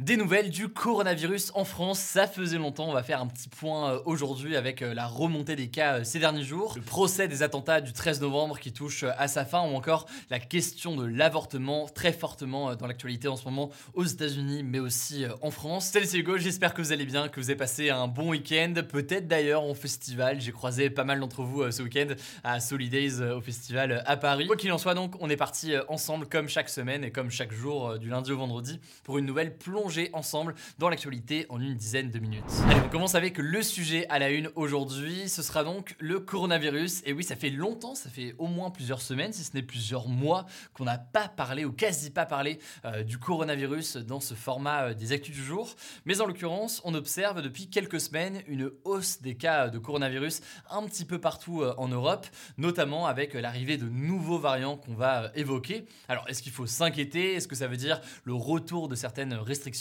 Des nouvelles du coronavirus en France, ça faisait longtemps, on va faire un petit point euh, aujourd'hui avec euh, la remontée des cas euh, ces derniers jours, le procès des attentats du 13 novembre qui touche à sa fin ou encore la question de l'avortement très fortement dans l'actualité en ce moment aux États-Unis mais aussi en France. Salut c'est Hugo, j'espère que vous allez bien, que vous avez passé un bon week-end, peut-être d'ailleurs en festival, j'ai croisé pas mal d'entre vous ce week-end à Solidays au festival à Paris. Quoi qu'il en soit donc, on est parti ensemble comme chaque semaine et comme chaque jour du lundi au vendredi pour une nouvelle ensemble dans l'actualité en une dizaine de minutes. On commence avec le sujet à la une aujourd'hui. Ce sera donc le coronavirus. Et oui, ça fait longtemps, ça fait au moins plusieurs semaines, si ce n'est plusieurs mois, qu'on n'a pas parlé ou quasi pas parlé euh, du coronavirus dans ce format euh, des actus du jour. Mais en l'occurrence, on observe depuis quelques semaines une hausse des cas de coronavirus un petit peu partout euh, en Europe, notamment avec l'arrivée de nouveaux variants qu'on va évoquer. Alors, est-ce qu'il faut s'inquiéter? Est-ce que ça veut dire le retour de certaines restrictions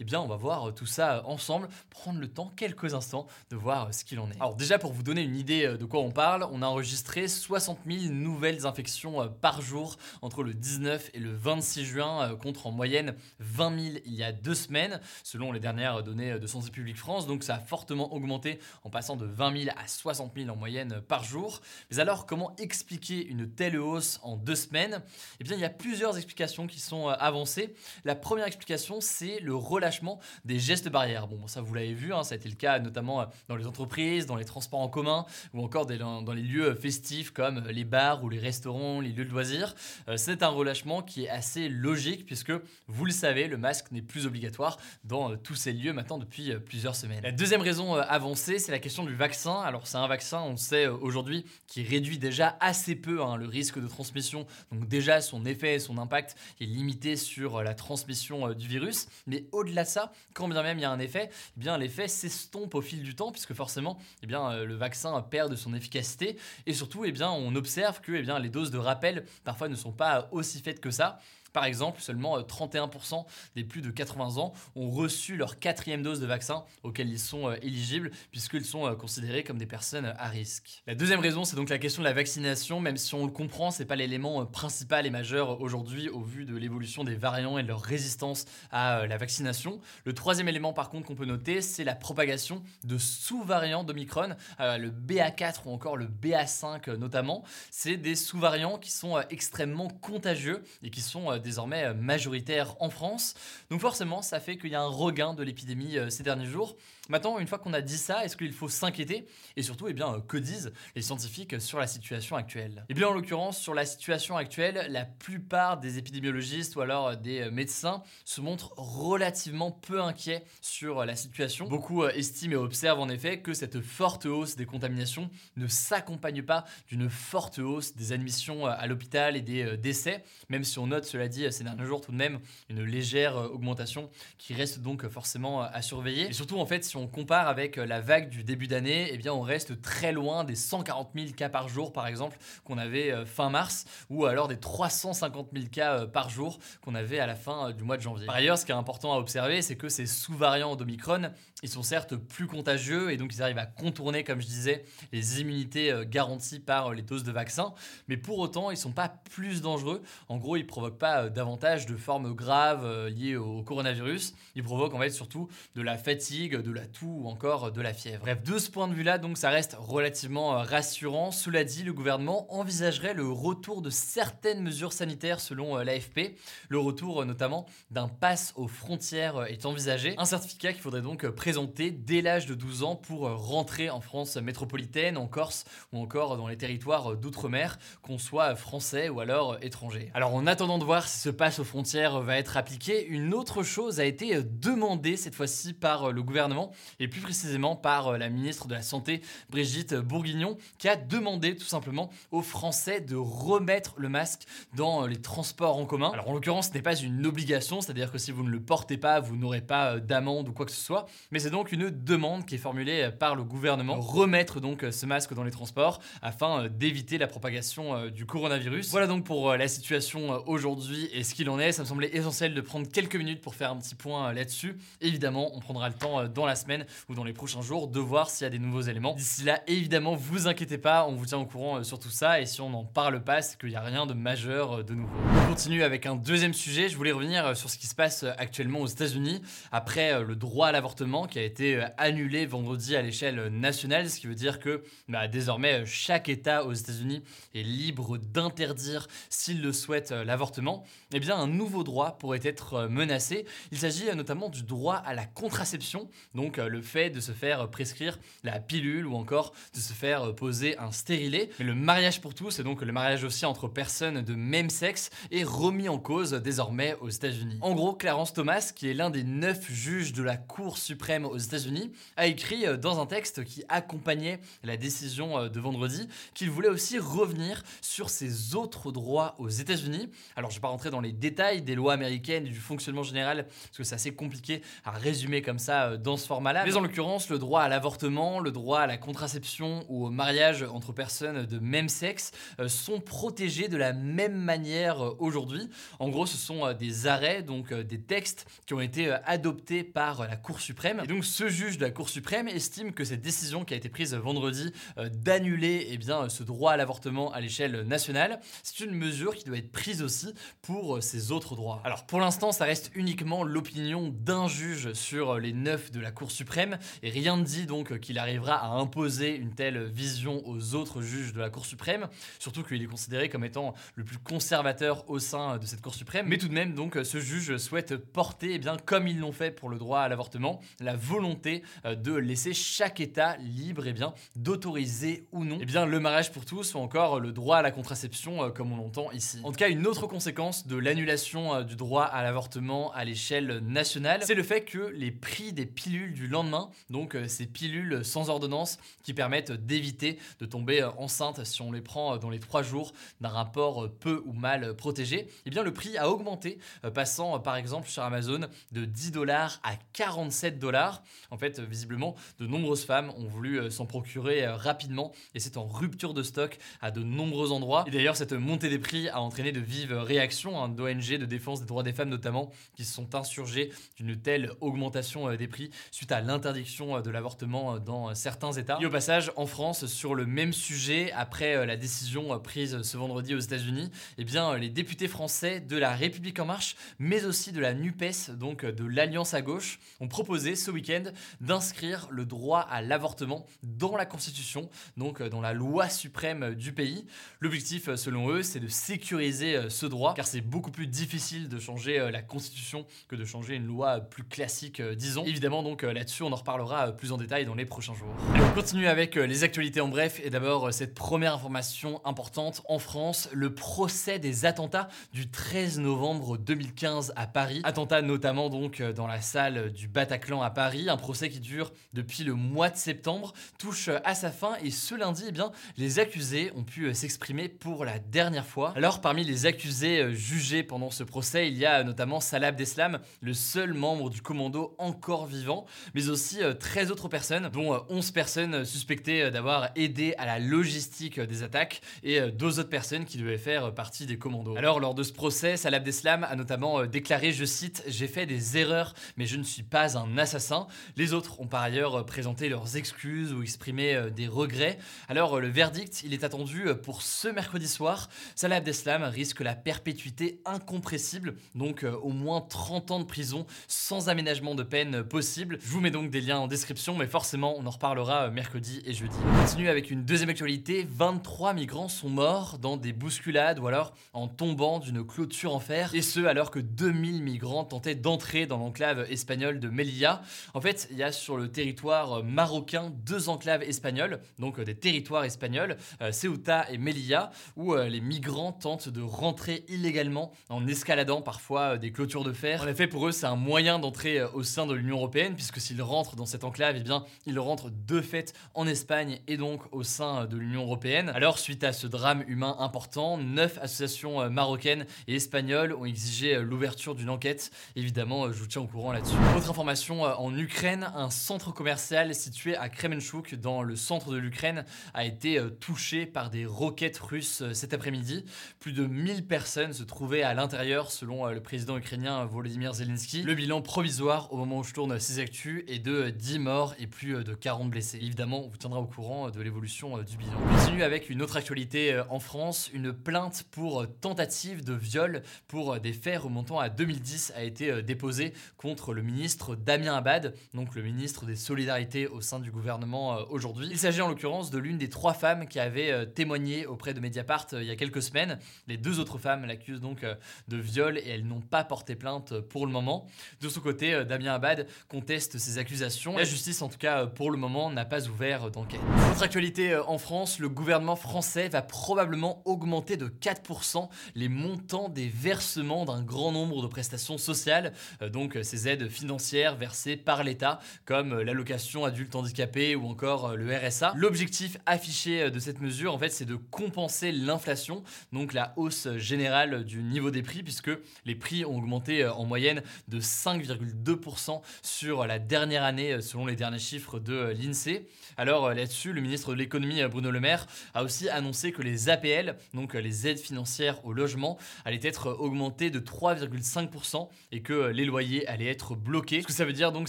eh bien on va voir tout ça ensemble, prendre le temps, quelques instants, de voir ce qu'il en est. Alors déjà pour vous donner une idée de quoi on parle, on a enregistré 60 000 nouvelles infections euh, par jour entre le 19 et le 26 juin, euh, contre en moyenne 20 000 il y a deux semaines, selon les dernières données de Santé publique France, donc ça a fortement augmenté en passant de 20 000 à 60 000 en moyenne par jour. Mais alors comment expliquer une telle hausse en deux semaines? Eh bien il y a plusieurs explications qui sont euh, avancées. La première explication c'est le relâchement des gestes barrières. Bon, ça vous l'avez vu, hein, ça a été le cas notamment euh, dans les entreprises, dans les transports en commun ou encore dans les lieux festifs comme les bars ou les restaurants, les lieux de loisirs. Euh, c'est un relâchement qui est assez logique puisque, vous le savez, le masque n'est plus obligatoire dans euh, tous ces lieux maintenant depuis plusieurs semaines. La deuxième raison avancée, c'est la question du vaccin. Alors c'est un vaccin, on sait aujourd'hui, qui réduit déjà assez peu hein, le risque de transmission. Donc déjà son effet et son impact est limité sur la transmission du virus. Mais au-delà de ça, quand bien même il y a un effet, eh bien l'effet s'estompe au fil du temps puisque forcément, eh euh, le vaccin perd de son efficacité et surtout, eh on observe que les doses de rappel parfois ne sont pas aussi faites que ça. Par exemple, seulement 31% euh, des plus de 80 ans ont reçu leur quatrième dose de vaccin auquel ils sont euh, éligibles, puisqu'ils sont euh, considérés comme des personnes à risque. La deuxième raison, c'est donc la question de la vaccination, même si on le comprend, c'est pas l'élément principal et majeur aujourd'hui au vu de l'évolution des variants et de leur résistance à la vaccination. Le troisième élément, par contre, qu'on peut noter, c'est la propagation de sous-variants d'Omicron, le BA4 ou encore le BA5 notamment. C'est des sous-variants qui sont extrêmement contagieux et qui sont désormais euh, majoritaire en France. Donc forcément, ça fait qu'il y a un regain de l'épidémie euh, ces derniers jours. Maintenant, une fois qu'on a dit ça, est-ce qu'il faut s'inquiéter Et surtout, eh bien, euh, que disent les scientifiques sur la situation actuelle? Eh bien, en l'occurrence, sur la situation actuelle, la plupart des épidémiologistes ou alors des médecins se montrent relativement peu inquiets sur la situation. Beaucoup estiment et observent en effet que cette forte hausse des contaminations ne s'accompagne pas d'une forte hausse des admissions à l'hôpital et des décès, même si on note cela dit, ces derniers jours, tout de même, une légère euh, augmentation qui reste donc forcément euh, à surveiller. Et surtout, en fait, on compare avec euh, la vague du début d'année, eh bien, on reste très loin des 140 000 cas par jour, par exemple, qu'on avait fin mars, ou alors des 350 000 cas par jour qu'on avait à la fin du mois de janvier. Par ailleurs, ce qui est important à observer, c'est que ces sous-variants d'Omicron, ils sont certes plus contagieux et donc ils arrivent à contourner, comme je disais, les immunités garanties par les doses de vaccin, mais pour autant, ils sont pas plus dangereux. En gros, ils provoquent pas euh, davantage de formes graves euh, liées au coronavirus. Il provoque en fait surtout de la fatigue, de la toux ou encore de la fièvre. Bref, de ce point de vue-là, donc ça reste relativement euh, rassurant. Cela dit, le gouvernement envisagerait le retour de certaines mesures sanitaires selon l'AFP. Le retour notamment d'un pass aux frontières est envisagé. Un certificat qu'il faudrait donc présenter dès l'âge de 12 ans pour rentrer en France métropolitaine, en Corse ou encore dans les territoires d'outre-mer, qu'on soit français ou alors étranger. Alors en attendant de voir si ce passe aux frontières va être appliqué, une autre chose a été demandée cette fois-ci par le gouvernement et plus précisément par la ministre de la Santé, Brigitte Bourguignon, qui a demandé tout simplement aux Français de remettre le masque dans les transports en commun. Alors en l'occurrence, ce n'est pas une obligation, c'est-à-dire que si vous ne le portez pas, vous n'aurez pas d'amende ou quoi que ce soit, mais c'est donc une demande qui est formulée par le gouvernement. Remettre donc ce masque dans les transports afin d'éviter la propagation du coronavirus. Voilà donc pour la situation aujourd'hui et ce qu'il en est. Ça me semblait essentiel de prendre quelques minutes pour faire un petit point là-dessus. Évidemment, on prendra le temps dans la semaine ou dans les prochains jours de voir s'il y a des nouveaux éléments. D'ici là, évidemment, vous inquiétez pas, on vous tient au courant sur tout ça et si on n'en parle pas, c'est qu'il n'y a rien de majeur de nouveau. On continue avec un deuxième sujet. Je voulais revenir sur ce qui se passe actuellement aux États-Unis après le droit à l'avortement qui a été annulé vendredi à l'échelle nationale, ce qui veut dire que bah, désormais chaque État aux États-Unis est libre d'interdire, s'il le souhaite, l'avortement. Eh bien, un nouveau droit pourrait être menacé. Il s'agit notamment du droit à la contraception, donc le fait de se faire prescrire la pilule ou encore de se faire poser un stérilet. Le mariage pour tous, et donc le mariage aussi entre personnes de même sexe, est remis en cause désormais aux États-Unis. En gros, Clarence Thomas, qui est l'un des neuf juges de la Cour suprême aux États-Unis, a écrit dans un texte qui accompagnait la décision de vendredi qu'il voulait aussi revenir sur ses autres droits aux États-Unis. Alors, je ne vais pas rentrer dans les détails des lois américaines et du fonctionnement général, parce que c'est assez compliqué à résumer comme ça dans ce format-là. Mais en l'occurrence, le droit à l'avortement, le droit à la contraception ou au mariage entre personnes de même sexe sont protégés de la même manière aujourd'hui. En gros, ce sont des arrêts, donc des textes qui ont été adoptés par la Cour suprême. Et donc, ce juge de la Cour suprême estime que cette décision qui a été prise vendredi d'annuler eh ce droit à l'avortement à l'échelle nationale, c'est une mesure qui doit être prise aussi pour ces autres droits. Alors, pour l'instant, ça reste uniquement l'opinion d'un juge sur les neuf de la Cour suprême et rien ne dit donc qu'il arrivera à imposer une telle vision aux autres juges de la Cour suprême, surtout qu'il est considéré comme étant le plus conservateur au sein de cette Cour suprême. Mais tout de même, donc, ce juge souhaite porter, eh bien, comme ils l'ont fait pour le droit à l'avortement, la volonté de laisser chaque État libre et eh bien, d'autoriser ou non eh bien, le mariage pour tous ou encore le droit à la contraception comme on l'entend ici. En tout cas, une autre conséquence de l'annulation du droit à l'avortement à l'échelle nationale, c'est le fait que les prix des pilules du lendemain, donc ces pilules sans ordonnance qui permettent d'éviter de tomber enceinte si on les prend dans les trois jours d'un rapport peu ou mal protégé, eh bien le prix a augmenté, passant par exemple sur Amazon de 10 dollars à 47 dollars. En fait, visiblement, de nombreuses femmes ont voulu s'en procurer rapidement et c'est en rupture de stock à de nombreux endroits. Et d'ailleurs, cette montée des prix a entraîné de vives réactions hein, d'ONG de défense des droits des femmes notamment qui se sont insurgées d'une telle augmentation des prix suite à l'interdiction de l'avortement dans certains États. Et au passage, en France, sur le même sujet, après la décision prise ce vendredi aux États-Unis, eh bien, les députés français de la République en marche, mais aussi de la NUPES, donc de l'Alliance à gauche, ont proposé ce week-end d'inscrire le droit à l'avortement dans la Constitution, donc dans la loi suprême du pays. L'objectif, selon eux, c'est de sécuriser ce droit, car c'est beaucoup plus difficile de changer la Constitution que de changer une loi plus classique, disons. Évidemment, donc là-dessus, on en reparlera plus en détail dans les prochains jours. On continue avec les actualités en bref, et d'abord cette première information importante en France, le procès des attentats du 13 novembre 2015 à Paris. Attentats notamment donc dans la salle du Bataclan à Paris, un procès qui dure depuis le mois de septembre, touche à sa fin et ce lundi, eh bien, les accusés ont pu s'exprimer pour la dernière fois. Alors parmi les accusés jugés pendant ce procès, il y a notamment Salah Abdeslam, le seul membre du commando encore vivant, mais aussi 13 autres personnes, dont 11 personnes suspectées d'avoir aidé à la logistique des attaques et deux autres personnes qui devaient faire partie des commandos. Alors lors de ce procès, Salah Abdeslam a notamment déclaré, je cite, j'ai fait des erreurs, mais je ne suis pas un assassin. Les autres ont par ailleurs présenté leurs excuses ou exprimé des regrets. Alors le verdict, il est attendu pour ce mercredi soir. Salah Abdeslam risque la perpétuité incompressible, donc au moins 30 ans de prison sans aménagement de peine possible. Je vous mets donc des liens en description, mais forcément on en reparlera mercredi et jeudi. On continue avec une deuxième actualité, 23 migrants sont morts dans des bousculades ou alors en tombant d'une clôture en fer, et ce alors que 2000 migrants tentaient d'entrer dans l'enclave espagnole de Melilla. En fait, il y a sur le territoire marocain deux enclaves espagnoles, donc des territoires espagnols, Ceuta et Melilla, où les migrants tentent de rentrer illégalement illégalement en escaladant parfois des clôtures de fer. En effet, pour eux, c'est un moyen d'entrer au sein de l'Union européenne, puisque s'ils rentrent dans cette enclave, eh bien, ils rentrent de fait en Espagne et donc au sein de l'Union européenne. Alors, suite à ce drame humain important, neuf associations marocaines et espagnoles ont exigé l'ouverture d'une enquête. Évidemment, je vous tiens au courant là-dessus. Autre information, en Ukraine, un centre commercial situé à Kremenchuk, dans le centre de l'Ukraine, a été touché par des roquettes russes cet après-midi. Plus de 1000 personnes se trouvaient à l'intérieur, selon le président ukrainien Volodymyr Zelensky. Le bilan provisoire au moment où je tourne ces actus est de 10 morts et plus de 40 blessés. Évidemment, on vous tiendra au courant de l'évolution du bilan. On continue avec une autre actualité en France. Une plainte pour tentative de viol pour des faits remontant à 2010 a été déposée contre le ministre Damien Abad, donc le ministre des Solidarités au sein du gouvernement aujourd'hui. Il s'agit en l'occurrence de l'une des trois femmes qui avait témoigné auprès de Mediapart il y a quelques semaines. Les deux autres femmes l'accusent donc de viol et elles n'ont pas porté plainte pour le moment. De son côté, Damien Abad conteste ces accusations. La justice, en tout cas pour le moment, n'a pas ouvert d'enquête. Autre actualité en France, le gouvernement français va probablement augmenter de 4% les montants des versements d'un grand nombre de prestations sociales, donc ces aides financières versées par l'État, comme l'allocation adulte handicapé ou encore le RSA. L'objectif affiché de cette mesure, en fait, c'est de compenser l'inflation, donc la hausse générale du niveau des prix, puisque les prix ont augmenté en moyenne de 5,2% sur la dernière année, selon les derniers chiffres de l'INSEE. Alors là-dessus, le ministre de l'économie, Bruno Le Maire, a aussi annoncé que les APL, donc les aides financières au logement, allaient être augmentées de 3,5% et que les loyers allaient être bloqués. Ce que ça veut dire donc,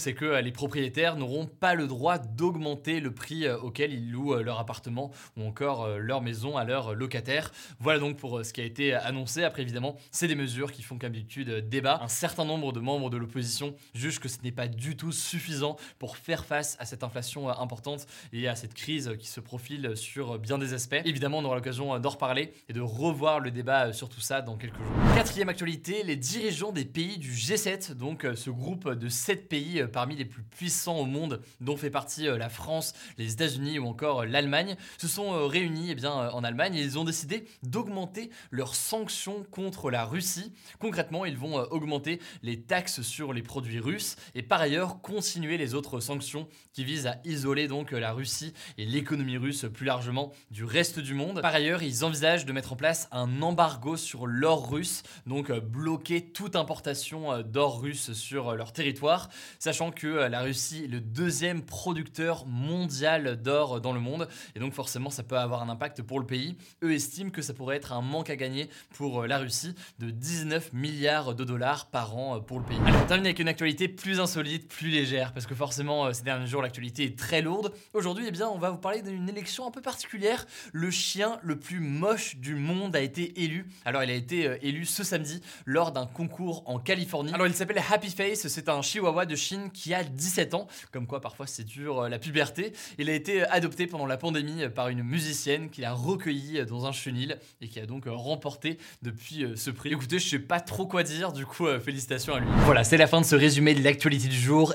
c'est que les propriétaires n'auront pas le droit d'augmenter le prix auquel ils louent leur appartement ou encore leur maison à leurs locataires. Voilà donc pour ce qui a été annoncé. Après, évidemment, c'est des mesures qui font comme d'habitude débat. Un certain nombre de membres de l'opposition jugent que ce n'est pas du tout suffisant pour faire face à cette inflation importante et à cette crise qui se profile sur bien des aspects. Évidemment, on aura l'occasion d'en reparler et de revoir le débat sur tout ça dans quelques jours. Quatrième actualité, les dirigeants des pays du G7, donc ce groupe de 7 pays parmi les plus puissants au monde, dont fait partie la France, les États-Unis ou encore l'Allemagne, se sont réunis eh bien, en Allemagne et ils ont décidé d'augmenter leurs sanctions contre la Russie. Concrètement, ils vont augmenter les taxes sur les produits russes et par ailleurs continuer les autres sanctions qui visent à isoler donc la Russie et l'économie russe plus largement du reste du monde. Par ailleurs, ils envisagent de mettre en place un embargo sur l'or russe, donc bloquer toute importation d'or russe sur leur territoire, sachant que la Russie est le deuxième producteur mondial d'or dans le monde et donc forcément ça peut avoir un impact pour le pays. Eux estiment que ça pourrait être un manque à gagner pour la Russie de 19 milliards de dollars par an pour le pays. Allez, on termine avec une actualité plus insolite, plus légère, parce que forcément ces derniers jours l'actualité est très lourde. Aujourd'hui, eh bien, on va vous parler d'une élection un peu particulière. Le chien le plus moche du monde a été élu. Alors, il a été élu ce samedi lors d'un concours en Californie. Alors, il s'appelle Happy Face. C'est un chihuahua de Chine qui a 17 ans. Comme quoi, parfois, c'est dur la puberté. Il a été adopté pendant la pandémie par une musicienne qui l'a recueilli dans un chenil et qui a donc remporté depuis ce prix. Écoutez, je sais pas trop quoi dire. Du coup, félicitations à lui. Voilà, c'est la fin de ce résumé de l'actualité du jour.